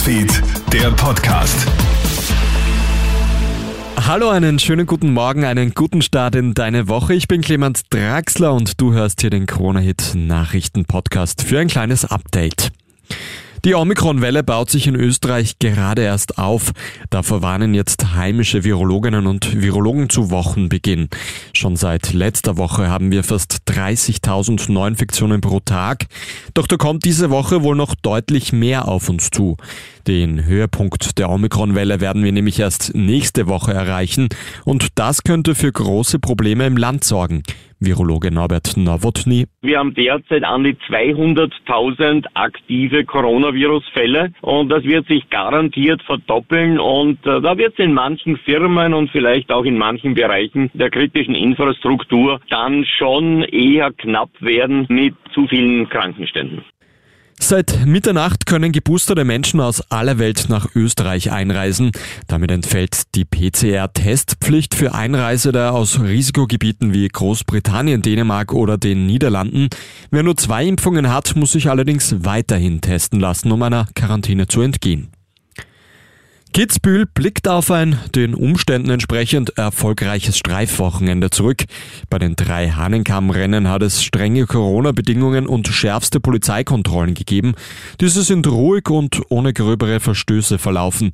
Newsfeed, der Podcast. Hallo, einen schönen guten Morgen, einen guten Start in deine Woche. Ich bin Clemens Draxler und du hörst hier den Corona-Hit Nachrichten-Podcast für ein kleines Update. Die Omikron-Welle baut sich in Österreich gerade erst auf. Davor warnen jetzt heimische Virologinnen und Virologen zu Wochenbeginn. Schon seit letzter Woche haben wir fast 30.000 Neuinfektionen pro Tag. Doch da kommt diese Woche wohl noch deutlich mehr auf uns zu. Den Höhepunkt der Omikron-Welle werden wir nämlich erst nächste Woche erreichen und das könnte für große Probleme im Land sorgen. Virologe Norbert Nowotny. Wir haben derzeit an die 200.000 aktive Coronavirus-Fälle und das wird sich garantiert verdoppeln und äh, da wird es in manchen Firmen und vielleicht auch in manchen Bereichen der kritischen Infrastruktur dann schon eher knapp werden mit zu vielen Krankenständen. Seit Mitternacht können geboosterte Menschen aus aller Welt nach Österreich einreisen. Damit entfällt die PCR-Testpflicht für Einreisende aus Risikogebieten wie Großbritannien, Dänemark oder den Niederlanden. Wer nur zwei Impfungen hat, muss sich allerdings weiterhin testen lassen, um einer Quarantäne zu entgehen. Kitzbühel blickt auf ein den Umständen entsprechend erfolgreiches Streifwochenende zurück. Bei den drei Hahnenkammrennen hat es strenge Corona-Bedingungen und schärfste Polizeikontrollen gegeben. Diese sind ruhig und ohne gröbere Verstöße verlaufen.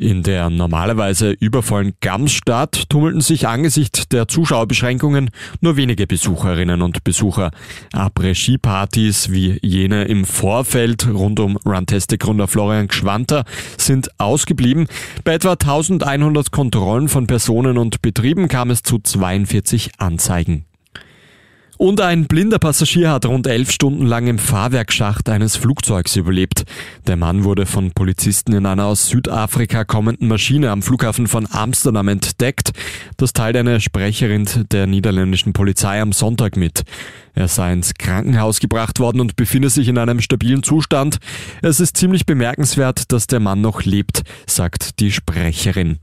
In der normalerweise übervollen Gamsstadt tummelten sich angesichts der Zuschauerbeschränkungen nur wenige Besucherinnen und Besucher. Après-Ski-Partys wie jene im Vorfeld rund um Runtastic-Gründer Florian Gschwanter sind ausgeblieben. Bei etwa 1100 Kontrollen von Personen und Betrieben kam es zu 42 Anzeigen. Und ein blinder Passagier hat rund elf Stunden lang im Fahrwerkschacht eines Flugzeugs überlebt. Der Mann wurde von Polizisten in einer aus Südafrika kommenden Maschine am Flughafen von Amsterdam entdeckt. Das teilt eine Sprecherin der niederländischen Polizei am Sonntag mit. Er sei ins Krankenhaus gebracht worden und befinde sich in einem stabilen Zustand. Es ist ziemlich bemerkenswert, dass der Mann noch lebt, sagt die Sprecherin.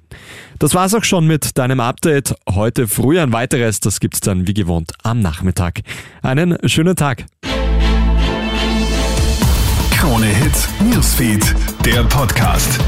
Das war's auch schon mit deinem Update. Heute früh ein weiteres, das gibt's dann wie gewohnt am Nachmittag. Einen schönen Tag. Krone Hits, Newsfeed, der Podcast.